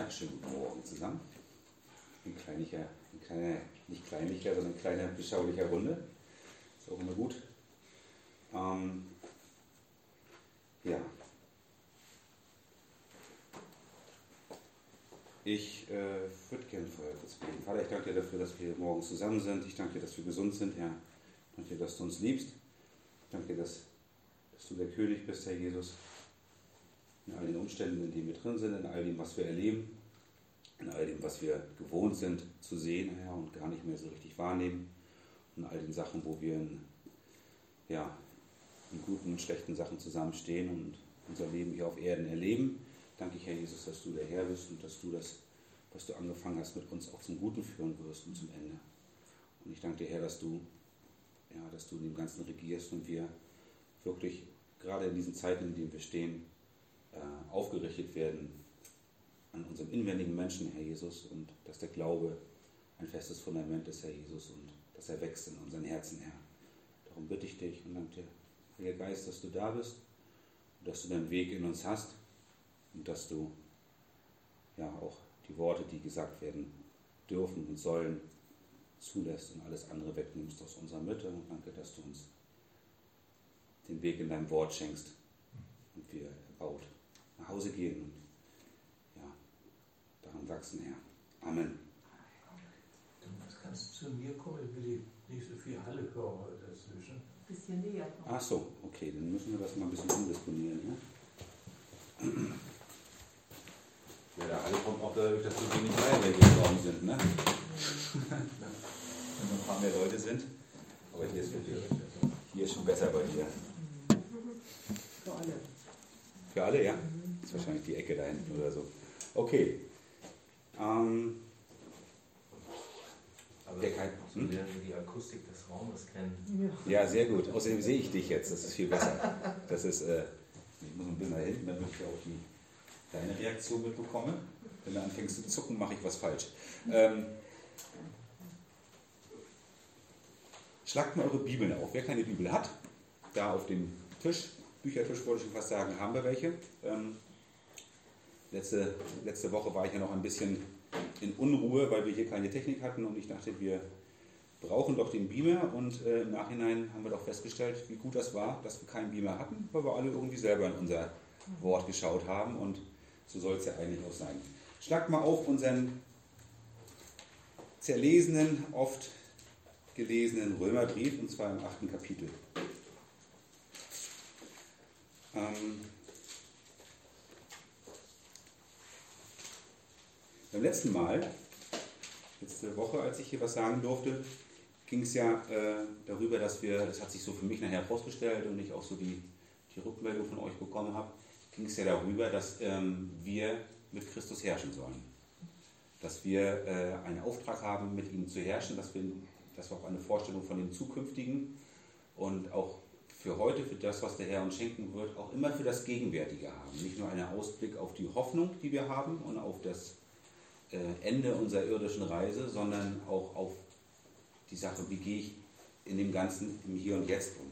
Ja, schönen guten Morgen zusammen. In kleiniger, in kleiner, nicht kleinlicher, sondern in kleiner, beschaulicher Runde. Ist auch immer gut. Ähm, ja. Ich äh, würde gerne vorher kurz beten. Vater, ich danke dir dafür, dass wir morgen zusammen sind. Ich danke dir, dass wir gesund sind, Herr. Ich danke dir, dass du uns liebst. Ich danke dir, dass, dass du der König bist, Herr Jesus in all den Umständen, in denen wir drin sind, in all dem, was wir erleben, in all dem, was wir gewohnt sind zu sehen Herr, und gar nicht mehr so richtig wahrnehmen, in all den Sachen, wo wir in, ja, in guten und schlechten Sachen zusammenstehen und unser Leben hier auf Erden erleben. Danke ich, Herr Jesus, dass du der Herr bist und dass du das, was du angefangen hast, mit uns auch zum Guten führen wirst und zum Ende. Und ich danke dir, Herr, dass du, ja, dass du in dem Ganzen regierst und wir wirklich gerade in diesen Zeiten, in denen wir stehen, äh, aufgerichtet werden an unserem inwendigen Menschen, Herr Jesus, und dass der Glaube ein festes Fundament ist, Herr Jesus, und dass er wächst in unseren Herzen, Herr. Darum bitte ich dich und danke dir, Heiliger Geist, dass du da bist und dass du deinen Weg in uns hast und dass du ja auch die Worte, die gesagt werden dürfen und sollen, zulässt und alles andere wegnimmst aus unserer Mitte. Und danke, dass du uns den Weg in deinem Wort schenkst und wir erbaut nach Hause gehen und ja, daran wachsen, Herr. Amen. Du kannst zu mir kommen, ich will nicht so viel Halle hören dazwischen. Ein bisschen näher kommen. Ach so, okay, dann müssen wir das mal ein bisschen umdisponieren. Ne? Ja, der Halle kommt auch dadurch, dass so wenig Feuerwehr hier im Raum sind, ne? Wenn noch ein paar mehr Leute sind. Aber hier ist wirklich, hier ist schon besser bei dir. Für alle. Für alle, ja? Ist wahrscheinlich die Ecke da hinten oder so. Okay. Ähm, Aber Der kein- so hm? die Akustik des Raumes kennen. ja, sehr gut. Außerdem sehe ich dich jetzt. Das ist viel besser. Das ist, äh, ich muss ein bisschen nach hinten, damit ich auch die, deine Reaktion mitbekomme. Wenn du anfängst zu zucken, mache ich was falsch. Ähm, schlagt mal eure Bibeln auf. Wer keine Bibel hat, da auf dem Tisch, Büchertisch wollte ich schon fast sagen, haben wir welche. Ähm, letzte, letzte Woche war ich ja noch ein bisschen in Unruhe, weil wir hier keine Technik hatten und ich dachte, wir brauchen doch den Beamer und äh, im Nachhinein haben wir doch festgestellt, wie gut das war, dass wir keinen Beamer hatten, weil wir alle irgendwie selber in unser Wort geschaut haben und so soll es ja eigentlich auch sein. Schlagt mal auf unseren zerlesenen, oft gelesenen Römerbrief und zwar im achten Kapitel. Ähm, beim letzten Mal, letzte Woche, als ich hier was sagen durfte, ging es ja äh, darüber, dass wir, das hat sich so für mich nachher herausgestellt und ich auch so die, die Rückmeldung von euch bekommen habe, ging es ja darüber, dass ähm, wir mit Christus herrschen sollen. Dass wir äh, einen Auftrag haben, mit ihm zu herrschen, dass wir, dass wir auch eine Vorstellung von dem Zukünftigen und auch für heute, für das, was der Herr uns schenken wird, auch immer für das Gegenwärtige haben. Nicht nur einen Ausblick auf die Hoffnung, die wir haben und auf das Ende unserer irdischen Reise, sondern auch auf die Sache, wie gehe ich in dem Ganzen im Hier und Jetzt um.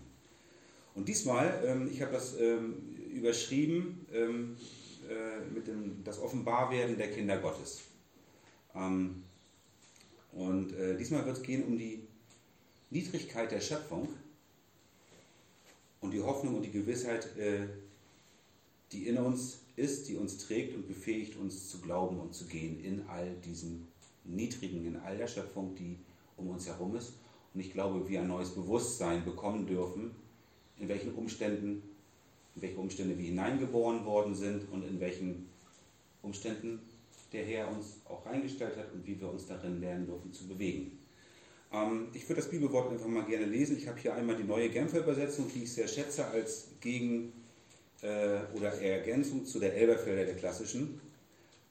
Und diesmal, ähm, ich habe das ähm, überschrieben ähm, äh, mit dem das Offenbarwerden der Kinder Gottes. Und äh, diesmal wird es gehen um die Niedrigkeit der Schöpfung und die Hoffnung und die Gewissheit, äh, die in uns ist, die uns trägt und befähigt, uns zu glauben und zu gehen in all diesem Niedrigen, in all der Schöpfung, die um uns herum ist. Und ich glaube, wir ein neues Bewusstsein bekommen dürfen, in welchen Umständen, in welche Umstände wir hineingeboren worden sind und in welchen Umständen der Herr uns auch reingestellt hat und wie wir uns darin lernen dürfen zu bewegen. Ähm, ich würde das Bibelwort einfach mal gerne lesen. Ich habe hier einmal die neue Genfer Übersetzung, die ich sehr schätze als Gegen- äh, oder Ergänzung zu der Elberfelder der klassischen.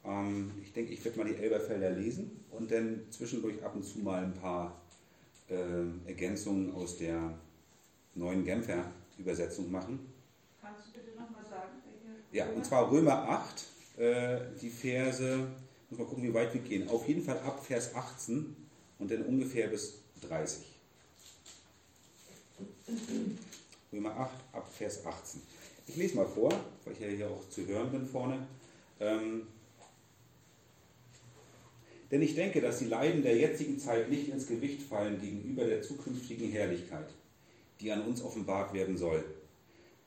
Ähm, ich denke, ich werde mal die Elberfelder lesen und dann zwischendurch ab und zu mal ein paar äh, Ergänzungen aus der neuen Genfer Übersetzung machen. Kannst du bitte nochmal sagen? Ja, und zwar Römer 8, äh, die Verse, muss mal gucken, wie weit wir gehen. Auf jeden Fall ab Vers 18 und dann ungefähr bis 30. Römer 8, ab Vers 18. Ich lese mal vor, weil ich ja hier auch zu hören bin vorne. Ähm, Denn ich denke, dass die Leiden der jetzigen Zeit nicht ins Gewicht fallen gegenüber der zukünftigen Herrlichkeit, die an uns offenbart werden soll.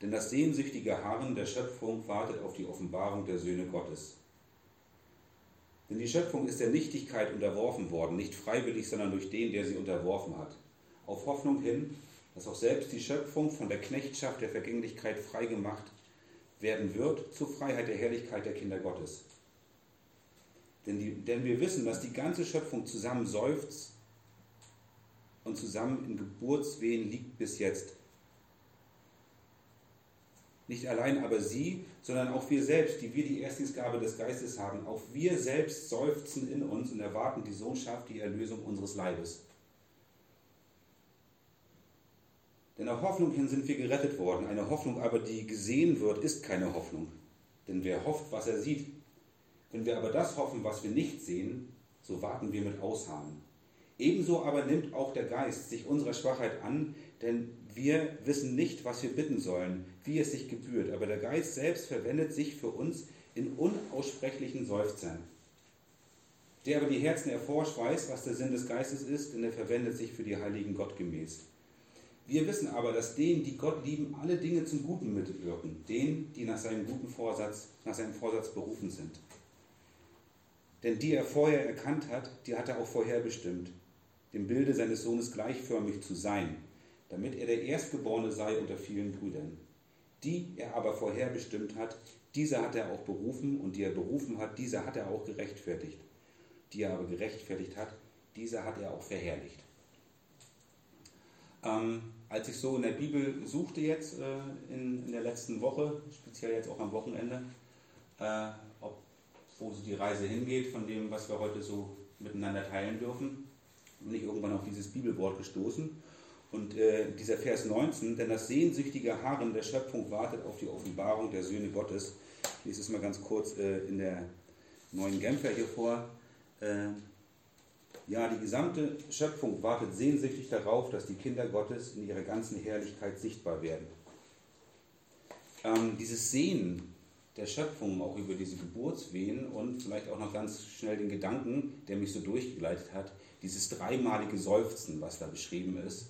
Denn das sehnsüchtige Harren der Schöpfung wartet auf die Offenbarung der Söhne Gottes. Denn die Schöpfung ist der Nichtigkeit unterworfen worden, nicht freiwillig, sondern durch den, der sie unterworfen hat. Auf Hoffnung hin, dass auch selbst die Schöpfung von der Knechtschaft der Vergänglichkeit freigemacht werden wird zur Freiheit der Herrlichkeit der Kinder Gottes. Denn, die, denn wir wissen, dass die ganze Schöpfung zusammen seufzt und zusammen in Geburtswehen liegt bis jetzt. Nicht allein aber sie, sondern auch wir selbst, die wir die Erstlingsgabe des Geistes haben, auch wir selbst seufzen in uns und erwarten die Sohnschaft, die Erlösung unseres Leibes. Denn auf Hoffnung hin sind wir gerettet worden. Eine Hoffnung aber, die gesehen wird, ist keine Hoffnung. Denn wer hofft, was er sieht, wenn wir aber das hoffen, was wir nicht sehen, so warten wir mit Ausharren. Ebenso aber nimmt auch der Geist sich unserer Schwachheit an, denn wir wissen nicht, was wir bitten sollen, wie es sich gebührt, aber der Geist selbst verwendet sich für uns in unaussprechlichen Seufzern. Der aber die Herzen erforscht, weiß, was der Sinn des Geistes ist, denn er verwendet sich für die Heiligen Gott gemäß. Wir wissen aber, dass denen, die Gott lieben, alle Dinge zum Guten mitwirken, denen, die nach seinem guten Vorsatz, nach seinem Vorsatz berufen sind. Denn die er vorher erkannt hat, die hat er auch vorher bestimmt, dem Bilde seines Sohnes gleichförmig zu sein, damit er der Erstgeborene sei unter vielen Brüdern. Die er aber vorher bestimmt hat, diese hat er auch berufen und die er berufen hat, diese hat er auch gerechtfertigt. Die er aber gerechtfertigt hat, diese hat er auch verherrlicht. Ähm, als ich so in der Bibel suchte jetzt äh, in, in, der letzten Woche, speziell jetzt auch am Wochenende, äh, ob, wo so die Reise hingeht von dem, was wir heute so miteinander teilen dürfen, bin ich irgendwann auf dieses Bibelwort gestoßen. Und äh, dieser Vers 19, denn das sehnsüchtige Harren der Schöpfung wartet auf die Offenbarung der Söhne Gottes. Ich lese es mal ganz kurz äh, in der neuen Genfer hier vor. Ja, die gesamte Schöpfung wartet sehnsüchtig darauf, dass die Kinder Gottes in ihrer ganzen Herrlichkeit sichtbar werden. Ähm, dieses Sehen der Schöpfung, auch über diese Geburtswehen und vielleicht auch noch ganz schnell den Gedanken, der mich so durchgegleitet hat, dieses dreimalige Seufzen, was da beschrieben ist,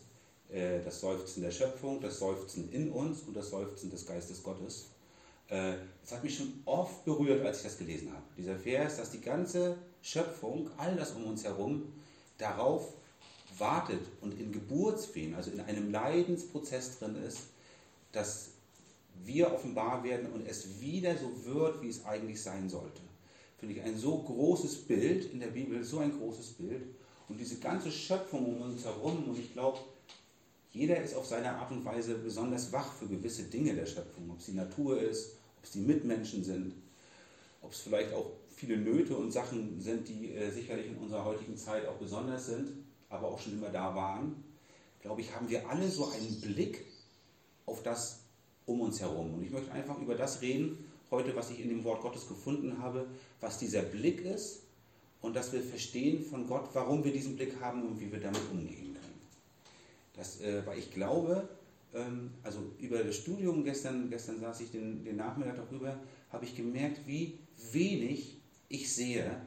äh, das Seufzen der Schöpfung, das Seufzen in uns und das Seufzen des Geistes Gottes. Äh, das hat mich schon oft berührt, als ich das gelesen habe. Dieser Vers, dass die ganze Schöpfung, all das um uns herum, darauf wartet und in Geburtswehen, also in einem Leidensprozess drin ist, dass wir offenbar werden und es wieder so wird, wie es eigentlich sein sollte. Finde ich ein so großes Bild in der Bibel, so ein großes Bild. Und diese ganze Schöpfung um uns herum, und ich glaube, jeder ist auf seine Art und Weise besonders wach für gewisse Dinge der Schöpfung, ob es die Natur ist, ob es die Mitmenschen sind, ob es vielleicht auch viele Nöte und Sachen sind, die äh, sicherlich in unserer heutigen Zeit auch besonders sind, aber auch schon immer da waren, glaube ich, haben wir alle so einen Blick auf das um uns herum. Und ich möchte einfach über das reden, heute, was ich in dem Wort Gottes gefunden habe, was dieser Blick ist und dass wir verstehen von Gott, warum wir diesen Blick haben und wie wir damit umgehen können. Das, äh, weil ich glaube, ähm, also über das Studium, gestern, gestern saß ich den, den Nachmittag darüber, habe ich gemerkt, wie wenig ich sehe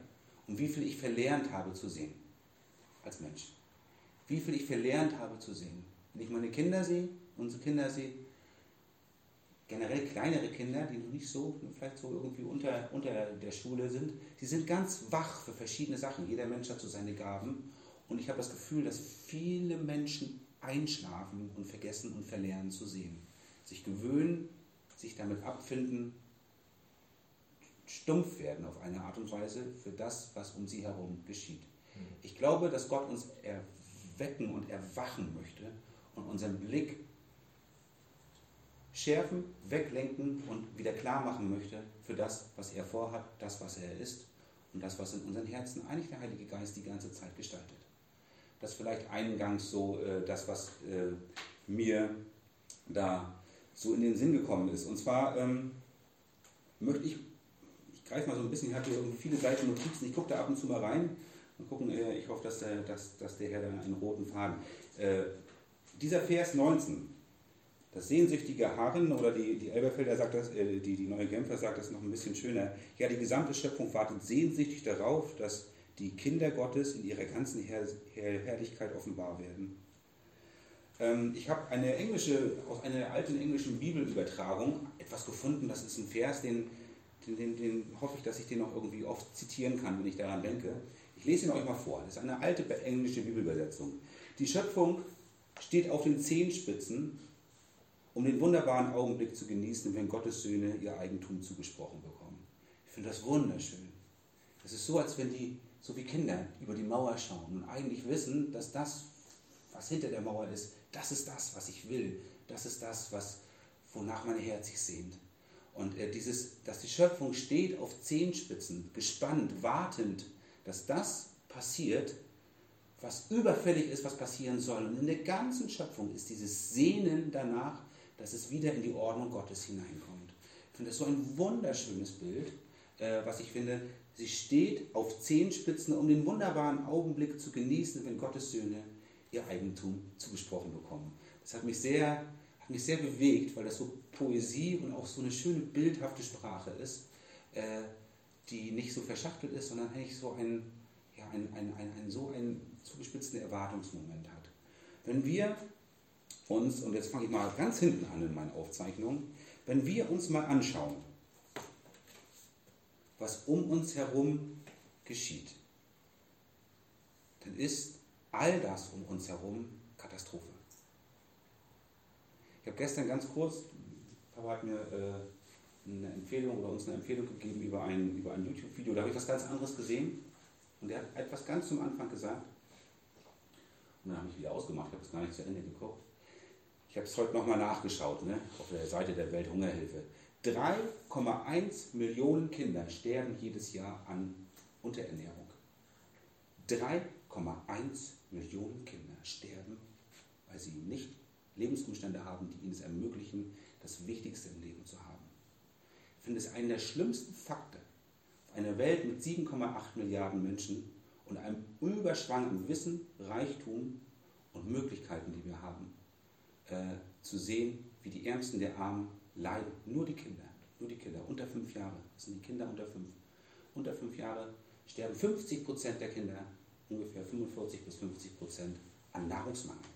und wie viel ich verlernt habe zu sehen als Mensch. Wie viel ich verlernt habe zu sehen. Wenn ich meine Kinder sehe, unsere Kinder sehe, generell kleinere Kinder, die noch nicht so, vielleicht so irgendwie unter, unter der Schule sind, die sind ganz wach für verschiedene Sachen. Jeder Mensch hat so seine Gaben. Und ich habe das Gefühl, dass viele Menschen einschlafen und vergessen und verlernen zu sehen. Sich gewöhnen, sich damit abfinden, stumpf werden auf eine Art und Weise für das, was um sie herum geschieht. Ich glaube, dass Gott uns erwecken und erwachen möchte und unseren Blick schärfen, weglenken und wieder klar machen möchte für das, was er vorhat, das, was er ist und das, was in unseren Herzen eigentlich der Heilige Geist die ganze Zeit gestaltet. Das ist vielleicht eingangs so äh, das, was äh, mir da so in den Sinn gekommen ist. Und zwar ähm, möchte ich greife mal so ein bisschen, ich habe hier viele Seiten Notizen, ich gucke da ab und zu mal rein und gucken, äh, ich hoffe, dass der, dass, dass der Herr da einen roten Faden. Äh, dieser Vers 19, das sehnsüchtige Harren oder die, die Elberfelder sagt das, äh, die, die neue Genfer sagt das noch ein bisschen schöner. Ja, die gesamte Schöpfung wartet sehnsüchtig darauf, dass die Kinder Gottes in ihrer ganzen Herr Herrlichkeit offenbar werden. Ähm, ich habe eine englische, aus einer alten englischen Bibelübertragung etwas gefunden, das ist ein Vers, den, den, den, den hoffe ich, dass ich den noch irgendwie oft zitieren kann, wenn ich daran denke. Ich lese ihn euch mal vor. Das ist eine alte englische Bibelübersetzung. Die Schöpfung steht auf den Zehenspitzen, um den wunderbaren Augenblick zu genießen, wenn Gottes Söhne ihr Eigentum zugesprochen bekommen. Ich finde das wunderschön. Es ist so, als wenn die, so wie Kinder, über die Mauer schauen und eigentlich wissen, dass das, was hinter der Mauer ist, das ist das, was ich will. Das ist das, was, wonach mein Herz sich sehnt. Und äh, dieses, dass die Schöpfung steht auf Zehenspitzen, gespannt, wartend, dass das passiert, was überfällig ist, was passieren soll. Und in der ganzen Schöpfung ist dieses Sehnen danach, dass es wieder in die Ordnung Gottes hineinkommt. Ich finde das so ein wunderschönes Bild, äh, was ich finde, sie steht auf Zehenspitzen, um den wunderbaren Augenblick zu genießen, wenn Gottes Söhne ihr Eigentum zugesprochen bekommen. Das hat mich sehr, hat mich sehr bewegt, weil das so Poesie und auch so eine schöne bildhafte Sprache ist, äh, die nicht so verschachtelt ist, sondern eigentlich so ein, ja, ein, ein, ein, ein, so einen zugespitzten Erwartungsmoment hat. Wenn wir uns, und jetzt fange ich mal ganz hinten an in meinen Aufzeichnungen, wenn wir uns mal anschauen, was um uns herum geschieht, dann ist all das um uns herum Katastrophe. Ich habe gestern ganz kurz, Papa hat mir äh, eine Empfehlung oder uns eine Empfehlung gegeben über ein, über ein YouTube-Video, da habe ich was ganz anderes gesehen und er hat etwas ganz zum Anfang gesagt und dann habe ich wieder ausgemacht, ich habe es gar nicht zu Ende geguckt. Ich habe es heute nochmal nachgeschaut, ne, auf der Seite der Welthungerhilfe. 3,1 Millionen Kinder sterben jedes Jahr an Unterernährung. 3,1 Millionen Kinder sterben, weil sie nicht Lebensumstände haben, die ihnen es ermöglichen, das Wichtigste im Leben zu haben. Ich finde es einen der schlimmsten Fakten auf einer Welt mit 7,8 Milliarden Menschen und einem Überschwang an Wissen, Reichtum und Möglichkeiten, die wir haben, äh, zu sehen, wie die Ärmsten der Armen leiden. Nur die Kinder, nur die Kinder unter fünf Jahre, das sind die Kinder unter fünf. Unter fünf Jahre sterben 50 Prozent der Kinder, ungefähr 45 bis 50 Prozent, an Nahrungsmangel.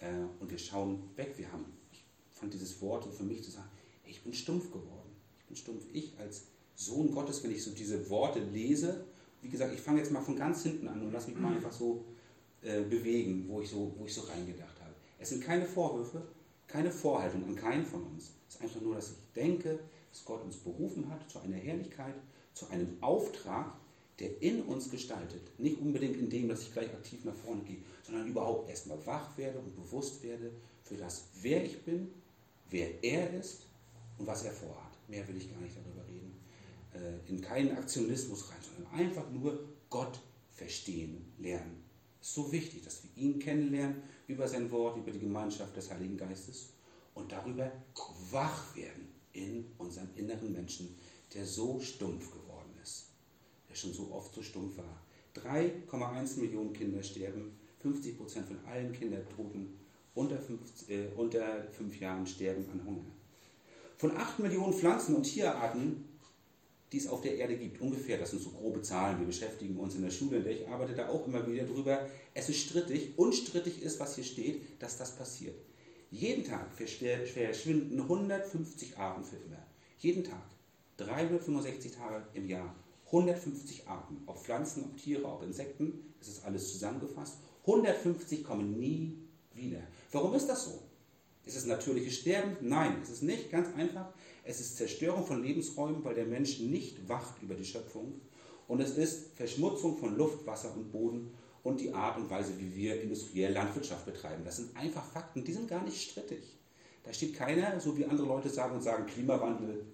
Äh, und wir schauen weg. Wir haben, ich fand dieses Wort für mich zu sagen, ich bin stumpf geworden. Ich bin stumpf. Ich als Sohn Gottes, wenn ich so diese Worte lese, wie gesagt, ich fange jetzt mal von ganz hinten an und lass mich mal einfach so äh, bewegen, wo ich so, wo ich so reingedacht habe. Es sind keine Vorwürfe, keine Vorhaltung an keinen von uns. Es ist einfach nur, dass ich denke, dass Gott uns berufen hat zu einer Herrlichkeit, zu einem Auftrag, der in uns gestaltet. Nicht unbedingt in dem, dass ich gleich aktiv nach vorne gehe, sondern überhaupt erstmal wach werde und bewusst werde für das, wer ich bin, wer er ist und was er vorhat. Mehr will ich gar nicht darüber reden. Äh, in keinen Aktionismus rein, sondern einfach nur Gott verstehen, lernen. Ist so wichtig, dass wir ihn kennenlernen über sein Wort, über die Gemeinschaft des Heiligen Geistes und darüber wach werden in unserem inneren Menschen, der so stumpf geworden ist, der schon so oft so stumpf war. 3,1 Millionen Kinder sterben, 50 Prozent von allen Kindertoten unter fünf, äh, unter fünf Jahren sterben an Hunger. Von 8 Millionen Pflanzen- und Tierarten die es auf der Erde gibt. Ungefähr, das sind so grobe Zahlen. Wir beschäftigen uns in der Schule, in der ich arbeite, da auch immer wieder drüber. Es ist strittig. Unstrittig ist, was hier steht, dass das passiert. Jeden Tag verschwinden 150 Arten für immer. Jeden Tag. 365 Tage im Jahr. 150 Arten. Ob Pflanzen, ob Tiere, ob Insekten. Das ist alles zusammengefasst. 150 kommen nie wieder. Warum ist das so? Ist es natürliches Sterben? Nein, es ist nicht. Ganz einfach. Es ist Zerstörung von Lebensräumen, weil der Mensch nicht wacht über die Schöpfung. Und es ist Verschmutzung von Luft, Wasser und Boden und die Art und Weise, wie wir industriell Landwirtschaft betreiben. Das sind einfach Fakten, die sind gar nicht strittig. Da steht keiner, so wie andere Leute sagen und sagen, Klimawandel,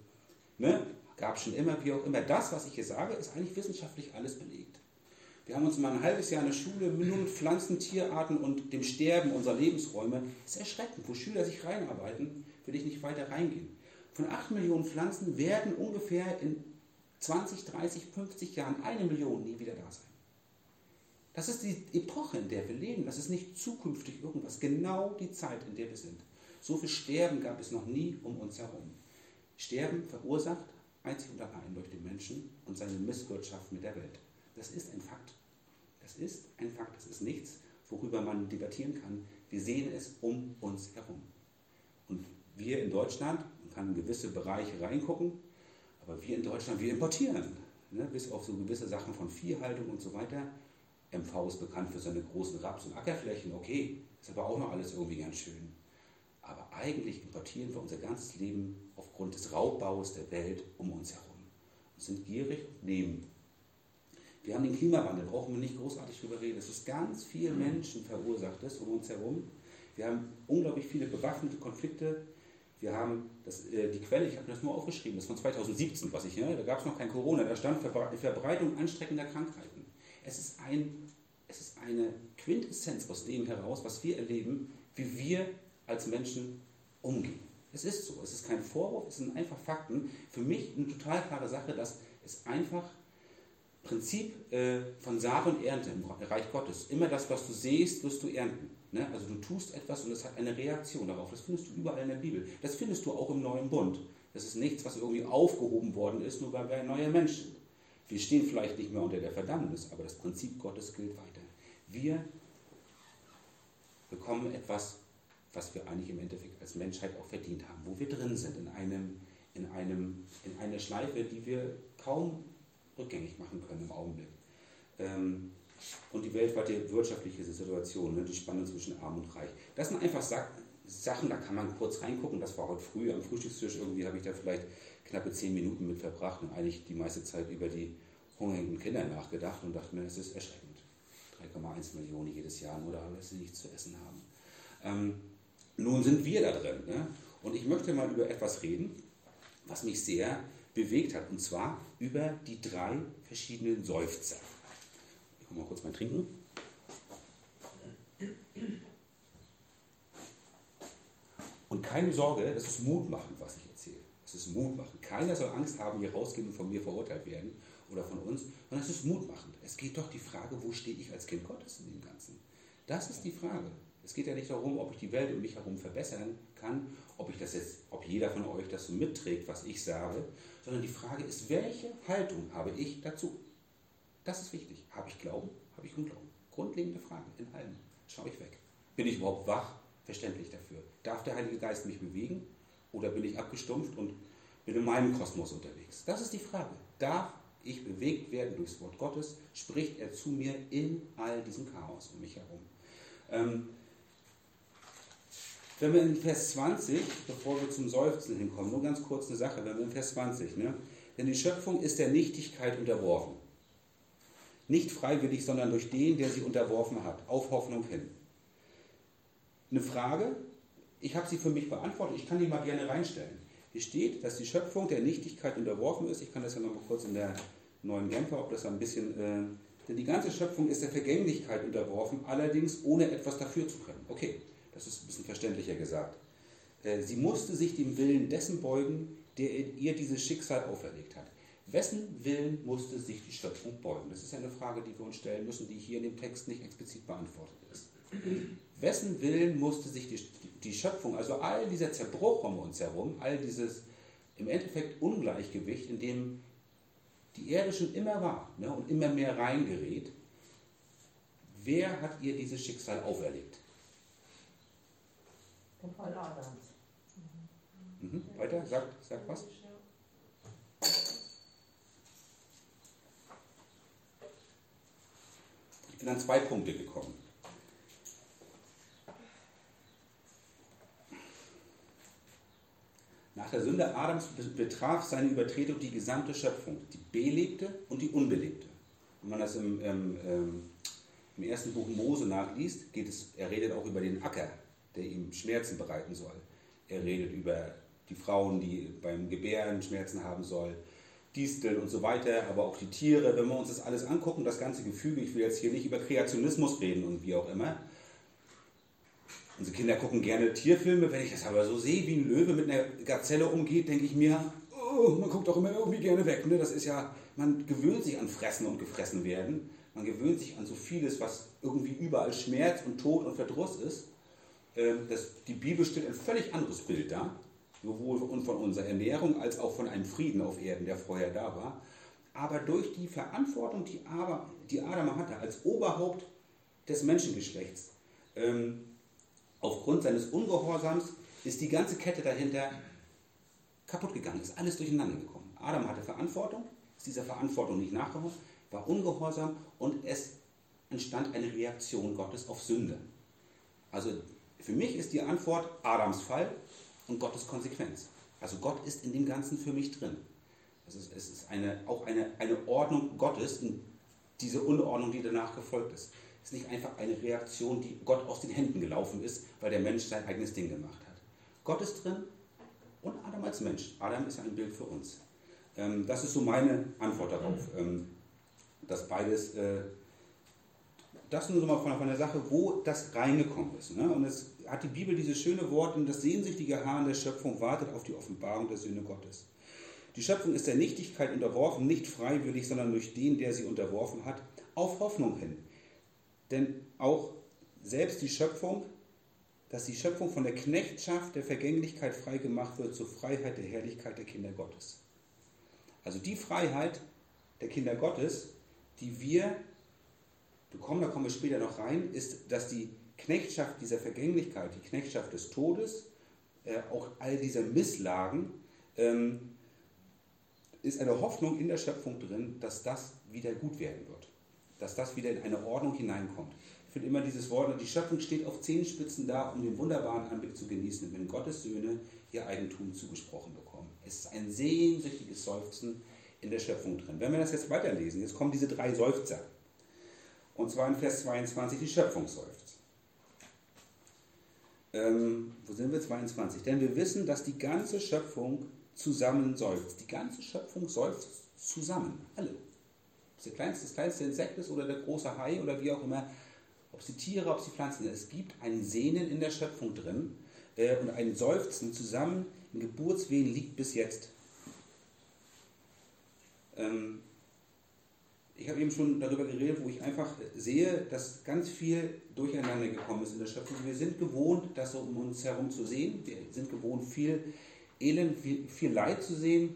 ne? Gab schon immer, wie auch immer. Das, was ich hier sage, ist eigentlich wissenschaftlich alles belegt. Wir haben uns mal ein halbes Jahr in der Schule nur mit Pflanzen, Tierarten und dem Sterben unserer Lebensräume. Das ist erschreckend, wo Schüler sich reinarbeiten, will ich nicht weiter reingehen. Von 8 Millionen Pflanzen werden ungefähr in 20, 30, 50 Jahren eine Million nie wieder da sein. Das ist die Epoche, in der wir leben. Das ist nicht zukünftig irgendwas. Genau die Zeit, in der wir sind. So viel Sterben gab es noch nie um uns herum. Sterben verursacht einzig und allein durch den Menschen und seine Misswirtschaft mit der Welt. Das ist ein Fakt. Das ist ein Fakt. Das ist nichts, worüber man debattieren kann. Wir sehen es um uns herum. Und wir in Deutschland, man kann in gewisse Bereiche reingucken, aber wir in Deutschland, wir importieren. Ne, bis auf so gewisse Sachen von Viehhaltung und so weiter. MV ist bekannt für seine großen Raps- und Ackerflächen, okay, ist aber auch noch alles irgendwie ganz schön. Eigentlich importieren wir unser ganzes Leben aufgrund des Raubbaus der Welt um uns herum und sind gierig und nehmen. Wir haben den Klimawandel, brauchen wir nicht großartig drüber reden. Es ist ganz viel Menschen verursacht es um uns herum. Wir haben unglaublich viele bewaffnete Konflikte. Wir haben das, äh, die Quelle, ich habe das nur aufgeschrieben, das ist von 2017, was ich, ne, da gab es noch kein Corona, da stand Verbreitung ansteckender Krankheiten. Es ist, ein, es ist eine Quintessenz aus dem heraus, was wir erleben, wie wir als Menschen umgehen. Es ist so, es ist kein Vorwurf, es sind einfach Fakten. Für mich eine total klare Sache, dass es einfach Prinzip äh, von Saat und Ernte im Reich Gottes. Immer das, was du siehst, wirst du ernten. Ne? Also du tust etwas und es hat eine Reaktion darauf. Das findest du überall in der Bibel. Das findest du auch im neuen Bund. Das ist nichts, was irgendwie aufgehoben worden ist, nur weil wir ein neuer Mensch sind. Wir stehen vielleicht nicht mehr unter der Verdammnis, aber das Prinzip Gottes gilt weiter. Wir bekommen etwas, was wir eigentlich im Endeffekt als Menschheit auch verdient haben, wo wir drin sind, in, einem, in, einem, in einer Schleife, die wir kaum rückgängig machen können im Augenblick. Ähm, und die weltweite wirtschaftliche Situation, ne, die Spannung zwischen Arm und Reich. Das sind einfach Sachen, da kann man kurz reingucken. Das war heute früh am Frühstückstisch. Irgendwie habe ich da vielleicht knappe zehn Minuten mit verbracht und eigentlich die meiste Zeit über die hungernden Kinder nachgedacht und dachte mir, es ist erschreckend. 3,1 Millionen jedes Jahr, nur weil sie nichts zu essen haben. Ähm, nun sind wir da drin. Ne? Und ich möchte mal über etwas reden, was mich sehr bewegt hat. Und zwar über die drei verschiedenen Seufzer. Ich hole mal kurz mein Trinken. Und keine Sorge, das ist mutmachend, was ich erzähle. Es ist mutmachend. Keiner soll Angst haben, hier rausgehen und von mir verurteilt werden oder von uns, sondern es ist mutmachend. Es geht doch die Frage, wo stehe ich als Kind Gottes in dem Ganzen? Das ist die Frage. Es geht ja nicht darum, ob ich die Welt um mich herum verbessern kann, ob ich das jetzt, ob jeder von euch das so mitträgt, was ich sage, sondern die Frage ist, welche Haltung habe ich dazu? Das ist wichtig. Habe ich Glauben? Habe ich Unglauben? Grundlegende Frage in allem. Schaue ich weg. Bin ich überhaupt wach? Verständlich dafür. Darf der Heilige Geist mich bewegen? Oder bin ich abgestumpft und bin in meinem Kosmos unterwegs? Das ist die Frage. Darf ich bewegt werden durchs Wort Gottes? Spricht er zu mir in all diesem Chaos um mich herum? Ähm, wenn wir in Vers 20, bevor wir zum Seufzen hinkommen, nur ganz kurz eine Sache, wenn wir in Vers 20, ne? denn die Schöpfung ist der Nichtigkeit unterworfen. Nicht freiwillig, sondern durch den, der sie unterworfen hat, auf Hoffnung hin. Eine Frage, ich habe sie für mich beantwortet, ich kann die mal gerne reinstellen. Hier steht, dass die Schöpfung der Nichtigkeit unterworfen ist. Ich kann das ja noch mal kurz in der neuen Genfer, ob das ein bisschen. Äh, denn die ganze Schöpfung ist der Vergänglichkeit unterworfen, allerdings ohne etwas dafür zu können. Okay, das ist ein bisschen verständlicher gesagt. Äh, sie musste sich dem Willen dessen beugen, der ihr dieses Schicksal auferlegt hat. Wessen Willen musste sich die Schöpfung beugen? Das ist eine Frage, die wir uns stellen müssen, die hier in dem Text nicht explizit beantwortet ist. Wessen Willen musste sich die, die Schöpfung, also all dieser Zerbruch um uns herum, all dieses im Endeffekt Ungleichgewicht, in dem die Erde schon immer war ne, und immer mehr reingerät, wer hat ihr dieses Schicksal auferlegt? Der Fall Adams. Mhm. Weiter, sag, sag was. Ich bin an zwei Punkte gekommen. Nach der Sünde Adams betraf seine Übertretung die gesamte Schöpfung, die belebte und die unbelebte. Wenn man das im, im, ähm, im ersten Buch Mose nachliest, geht es, er redet auch über den Acker, der ihm Schmerzen bereiten soll. Er redet über die Frauen, die beim Gebären Schmerzen haben soll, Disteln und so weiter, aber auch die Tiere. Wenn wir uns das alles angucken, das ganze Gefüge, ich will jetzt hier nicht über Kreationismus reden und wie auch immer. Unsere Kinder gucken gerne Tierfilme. Wenn ich das aber so sehe, wie ein Löwe mit einer Gazelle umgeht, denke ich mir, oh, man guckt auch immer irgendwie gerne weg. Ne? Das ist ja, man gewöhnt sich an Fressen und gefressen werden. Man gewöhnt sich an so vieles, was irgendwie überall Schmerz und Tod und Verdruss ist. Ähm, das, die Bibel stellt ein völlig anderes Bild dar, sowohl von unserer Ernährung als auch von einem Frieden auf Erden, der vorher da war. aber durch die Verantwortung, die, aber, die Adam hatte als Oberhaupt des Menschengeschlechts, ähm, aufgrund seines Ungehorsams ist die ganze Kette dahinter kaputt gegangen, ist alles durcheinander gekommen. Adam hatte Verantwortung, ist dieser Verantwortung nicht nachgekommen, war ungehorsam und es entstand eine Reaktion Gottes auf Sünde. Also für mich ist die Antwort Adams Fall und Gottes Konsequenz. Also Gott ist in dem Ganzen für mich drin. Es ist, es ist eine, auch eine, eine Ordnung Gottes in diese Unordnung, die danach gefolgt ist. Es ist nicht einfach eine Reaktion, die Gott aus den Händen gelaufen ist, weil der Mensch sein eigenes Ding gemacht hat. Gott ist drin und Adam als Mensch. Adam ist ein Bild für uns. Ähm, das ist so meine Antwort darauf, ähm, dass beides, äh, das nur so mal von, von, der Sache, wo das reingekommen ist. Ne? Und es hat die Bibel dieses schöne Wort, das sehnsüchtige Haar der Schöpfung wartet auf die Offenbarung der Söhne Gottes. Die Schöpfung ist der Nichtigkeit unterworfen, nicht freiwillig, sondern durch den, der sie unterworfen hat, auf Hoffnung hin. Denn auch selbst die Schöpfung, dass die Schöpfung von der Knechtschaft der Vergänglichkeit frei gemacht wird zur Freiheit der Herrlichkeit der Kinder Gottes. Also die Freiheit der Kinder Gottes, die wir bekommen, da kommen wir später noch rein, ist, dass die Knechtschaft dieser Vergänglichkeit, die Knechtschaft des Todes, äh, auch all dieser Misslagen, ähm, ist eine Hoffnung in der Schöpfung drin, dass das wieder gut werden wird. Dass das wieder in eine Ordnung hineinkommt. Ich finde immer dieses Wort, die Schöpfung steht auf Zehenspitzen da, um den wunderbaren Anblick zu genießen, wenn Gottes Söhne ihr Eigentum zugesprochen bekommen. Es ist ein sehnsüchtiges Seufzen in der Schöpfung drin. Wenn wir das jetzt weiterlesen, jetzt kommen diese drei Seufzer. Und zwar in Vers 22, die Schöpfung seufzt. Ähm, wo sind wir? 22. Denn wir wissen, dass die ganze Schöpfung zusammen seufzt. Die ganze Schöpfung seufzt zusammen. Alle. Ob es der kleinste, das kleinste Insekt ist oder der große Hai oder wie auch immer. Ob sie Tiere, ob sie Pflanzen sind. Es gibt ein Sehnen in der Schöpfung drin äh, und ein Seufzen zusammen in Geburtswehen liegt bis jetzt. Ähm, ich habe eben schon darüber geredet, wo ich einfach sehe, dass ganz viel durcheinander gekommen ist in der Schöpfung. Wir sind gewohnt, das um uns herum zu sehen. Wir sind gewohnt, viel Elend, viel, viel Leid zu sehen.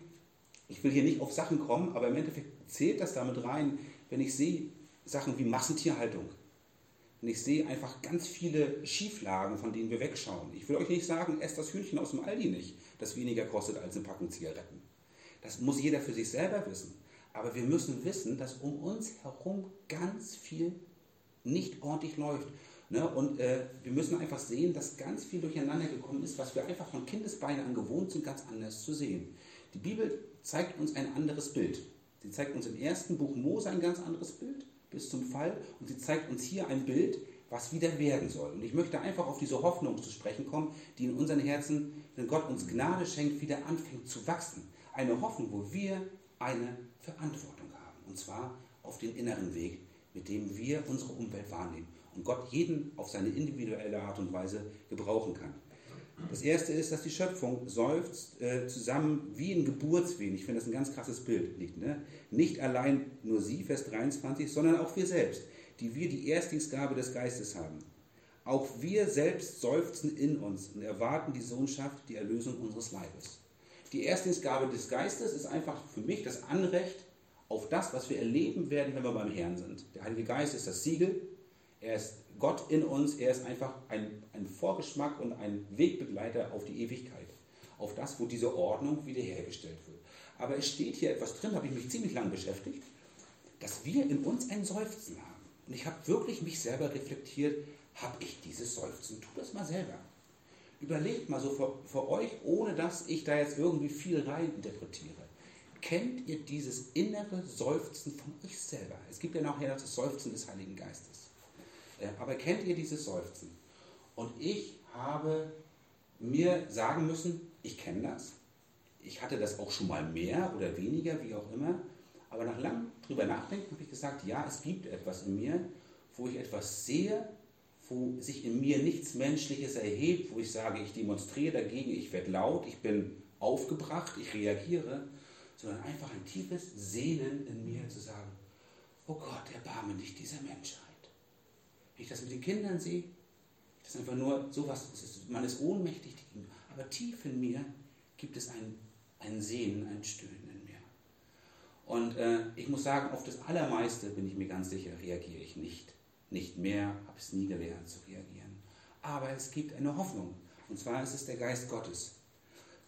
Ich will hier nicht auf Sachen kommen, aber im Endeffekt zählt das damit rein, wenn ich sehe Sachen wie Massentierhaltung. Und ich sehe einfach ganz viele Schieflagen, von denen wir wegschauen. Ich will euch nicht sagen, esst das Hühnchen aus dem Aldi nicht, das weniger kostet als eine Packung Zigaretten. Das muss jeder für sich selber wissen. Aber wir müssen wissen, dass um uns herum ganz viel nicht ordentlich läuft. Ne? Und äh, wir müssen einfach sehen, dass ganz viel durcheinander gekommen ist, was wir einfach von Kindesbeinen an gewohnt sind, ganz anders zu sehen. Die Bibel zeigt uns ein anderes Bild. Sie zeigt uns im ersten Buch Mose ein ganz anderes Bild bis zum Fall und sie zeigt uns hier ein Bild, was wieder werden soll. Und ich möchte einfach auf diese Hoffnung zu sprechen kommen, die in unseren Herzen, wenn Gott uns Gnade schenkt, wieder anfängt zu wachsen. Eine Hoffnung, wo wir eine Verantwortung haben. Und zwar auf den inneren Weg, mit dem wir unsere Umwelt wahrnehmen und Gott jeden auf seine individuelle Art und Weise gebrauchen kann. Das erste ist, dass die Schöpfung seufzt äh, zusammen wie ein Geburtswehen. Ich finde das ein ganz krasses Bild. Nicht, ne? nicht allein nur sie, Vers 23, sondern auch wir selbst, die wir die Erstlingsgabe des Geistes haben. Auch wir selbst seufzen in uns und erwarten die Sohnschaft, die Erlösung unseres Leibes. Die Erstlingsgabe des Geistes ist einfach für mich das Anrecht auf das, was wir erleben werden, wenn wir beim Herrn sind. Der Heilige Geist ist das Siegel, er ist Gott in uns, er ist einfach ein, ein Vorgeschmack und ein Wegbegleiter auf die Ewigkeit, auf das, wo diese Ordnung wiederhergestellt wird. Aber es steht hier etwas drin, habe ich mich ziemlich lang beschäftigt, dass wir in uns ein Seufzen haben. Und ich habe wirklich mich selber reflektiert, habe ich dieses Seufzen? Tu das mal selber. Überlegt mal so für, für euch, ohne dass ich da jetzt irgendwie viel rein interpretiere. Kennt ihr dieses innere Seufzen von euch selber? Es gibt ja nachher das Seufzen des Heiligen Geistes. Aber kennt ihr dieses Seufzen? Und ich habe mir sagen müssen, ich kenne das. Ich hatte das auch schon mal mehr oder weniger, wie auch immer. Aber nach langem drüber nachdenken habe ich gesagt, ja, es gibt etwas in mir, wo ich etwas sehe, wo sich in mir nichts Menschliches erhebt, wo ich sage, ich demonstriere dagegen, ich werde laut, ich bin aufgebracht, ich reagiere, sondern einfach ein tiefes Sehnen in mir zu sagen, oh Gott, erbarme nicht dieser Menschheit. Wenn ich das mit den Kindern sehe, das ist einfach nur sowas, man ist ohnmächtig, aber tief in mir gibt es ein, ein Sehnen, ein Stöhnen in mir. Und äh, ich muss sagen, auf das Allermeiste bin ich mir ganz sicher, reagiere ich nicht. Nicht mehr, habe es nie gelernt zu reagieren. Aber es gibt eine Hoffnung. Und zwar ist es der Geist Gottes.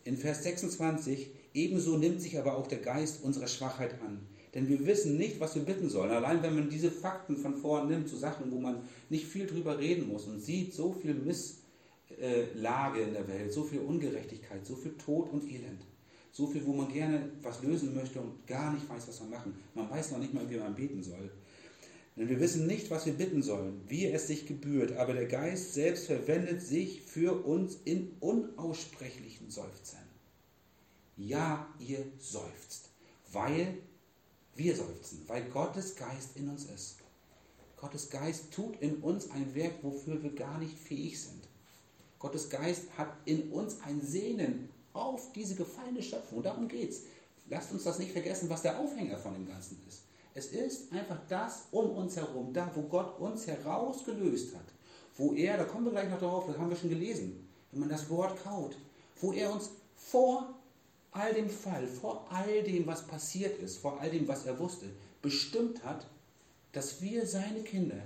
In Vers 26, ebenso nimmt sich aber auch der Geist unserer Schwachheit an. Denn wir wissen nicht, was wir bitten sollen. Allein wenn man diese Fakten von vorn nimmt, zu Sachen, wo man nicht viel drüber reden muss und sieht so viel Misslage in der Welt, so viel Ungerechtigkeit, so viel Tod und Elend. So viel, wo man gerne was lösen möchte und gar nicht weiß, was man machen. Man weiß noch nicht mal, wie man beten soll. Denn wir wissen nicht, was wir bitten sollen, wie es sich gebührt, aber der Geist selbst verwendet sich für uns in unaussprechlichen Seufzern. Ja, ihr seufzt, weil wir seufzen, weil Gottes Geist in uns ist. Gottes Geist tut in uns ein Werk, wofür wir gar nicht fähig sind. Gottes Geist hat in uns ein Sehnen auf diese gefallene Schöpfung. Darum geht es. Lasst uns das nicht vergessen, was der Aufhänger von dem Ganzen ist. Es ist einfach das um uns herum, da wo Gott uns herausgelöst hat. Wo er, da kommen wir gleich noch drauf, das haben wir schon gelesen, wenn man das Wort kaut, wo er uns vor all dem Fall, vor all dem, was passiert ist, vor all dem, was er wusste, bestimmt hat, dass wir seine Kinder,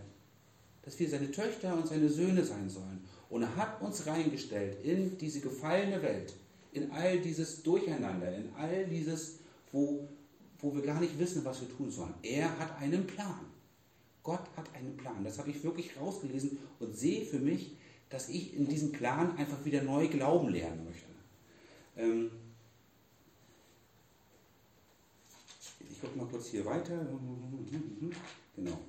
dass wir seine Töchter und seine Söhne sein sollen. Und er hat uns reingestellt in diese gefallene Welt, in all dieses Durcheinander, in all dieses, wo, wo wir gar nicht wissen, was wir tun sollen. Er hat einen Plan. Gott hat einen Plan. Das habe ich wirklich rausgelesen und sehe für mich, dass ich in diesem Plan einfach wieder neu glauben lernen möchte. Ähm ich gucke mal kurz hier weiter. Genau.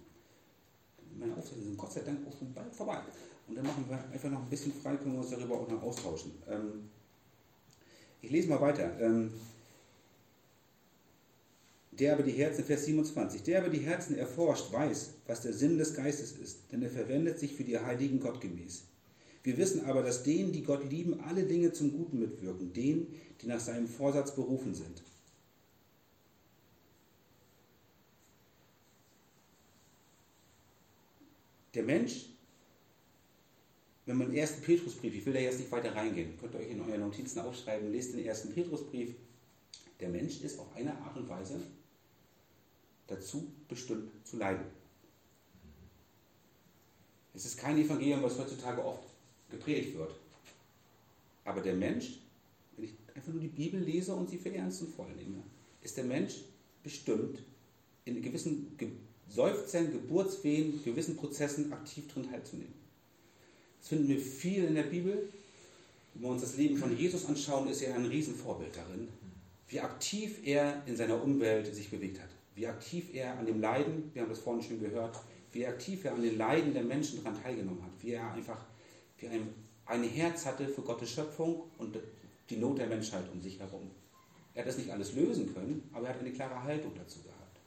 Meine Aufsätze sind Gott sei Dank auch schon bald vorbei. Und dann machen wir einfach noch ein bisschen frei, können wir uns darüber auch noch austauschen. Ähm ich lese mal weiter. Ähm, der aber die Herzen, Vers 27, der aber die Herzen erforscht, weiß, was der Sinn des Geistes ist, denn er verwendet sich für die Heiligen Gott gemäß. Wir wissen aber, dass denen, die Gott lieben, alle Dinge zum Guten mitwirken, denen, die nach seinem Vorsatz berufen sind. Der Mensch wenn man den ersten Petrusbrief, ich will da jetzt nicht weiter reingehen, könnt ihr euch in euren Notizen aufschreiben, lest den ersten Petrusbrief. Der Mensch ist auf eine Art und Weise dazu bestimmt zu leiden. Es ist kein Evangelium, was heutzutage oft gepredigt wird. Aber der Mensch, wenn ich einfach nur die Bibel lese und sie für ernst und voll nehme, ist der Mensch bestimmt, in gewissen Seufzern, Geburtswehen, gewissen Prozessen aktiv drin teilzunehmen. Das finden wir viel in der Bibel. Wenn wir uns das Leben von Jesus anschauen, ist er ein Riesenvorbild darin, wie aktiv er in seiner Umwelt sich bewegt hat, wie aktiv er an dem Leiden, wir haben das vorhin schon gehört, wie aktiv er an den Leiden der Menschen daran teilgenommen hat, wie er einfach wie ein, ein Herz hatte für Gottes Schöpfung und die Not der Menschheit um sich herum. Er hat das nicht alles lösen können, aber er hat eine klare Haltung dazu gehabt.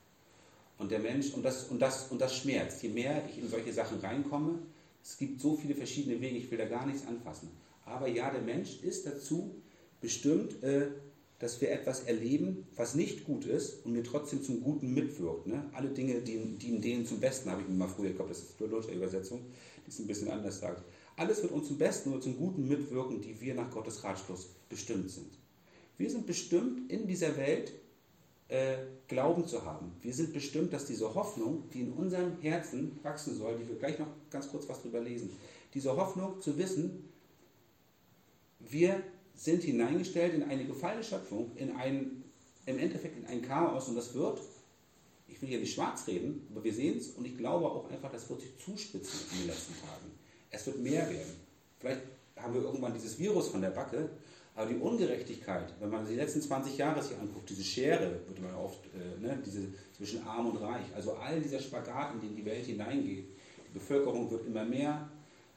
Und der Mensch, und das, und das, und das schmerzt. Je mehr ich in solche Sachen reinkomme, es gibt so viele verschiedene Wege, ich will da gar nichts anfassen. Aber ja, der Mensch ist dazu bestimmt, äh, dass wir etwas erleben, was nicht gut ist und mir trotzdem zum Guten mitwirkt. Ne? Alle Dinge dienen, dienen denen zum Besten, habe ich mir mal früher, ich glaube, das ist die deutsche Übersetzung, die es ein bisschen anders sagt. Alles wird uns zum Besten oder zum Guten mitwirken, die wir nach Gottes Ratschluss bestimmt sind. Wir sind bestimmt in dieser Welt äh, Glauben zu haben. Wir sind bestimmt, dass diese Hoffnung, die in unserem Herzen wachsen soll, die wir gleich noch ganz kurz was drüber lesen, diese Hoffnung zu wissen, wir sind hineingestellt in eine gefallene Schöpfung, in ein, im Endeffekt in ein Chaos und das wird, ich will hier nicht schwarz reden, aber wir sehen es und ich glaube auch einfach, das wird sich zuspitzen in den letzten Tagen. Es wird mehr werden. Vielleicht haben wir irgendwann dieses Virus von der Backe aber die Ungerechtigkeit, wenn man die letzten 20 Jahre sich anguckt, diese Schere, wird man oft, äh, ne, diese, zwischen Arm und Reich, also all dieser Spagat, in den die Welt hineingeht, die Bevölkerung wird immer mehr,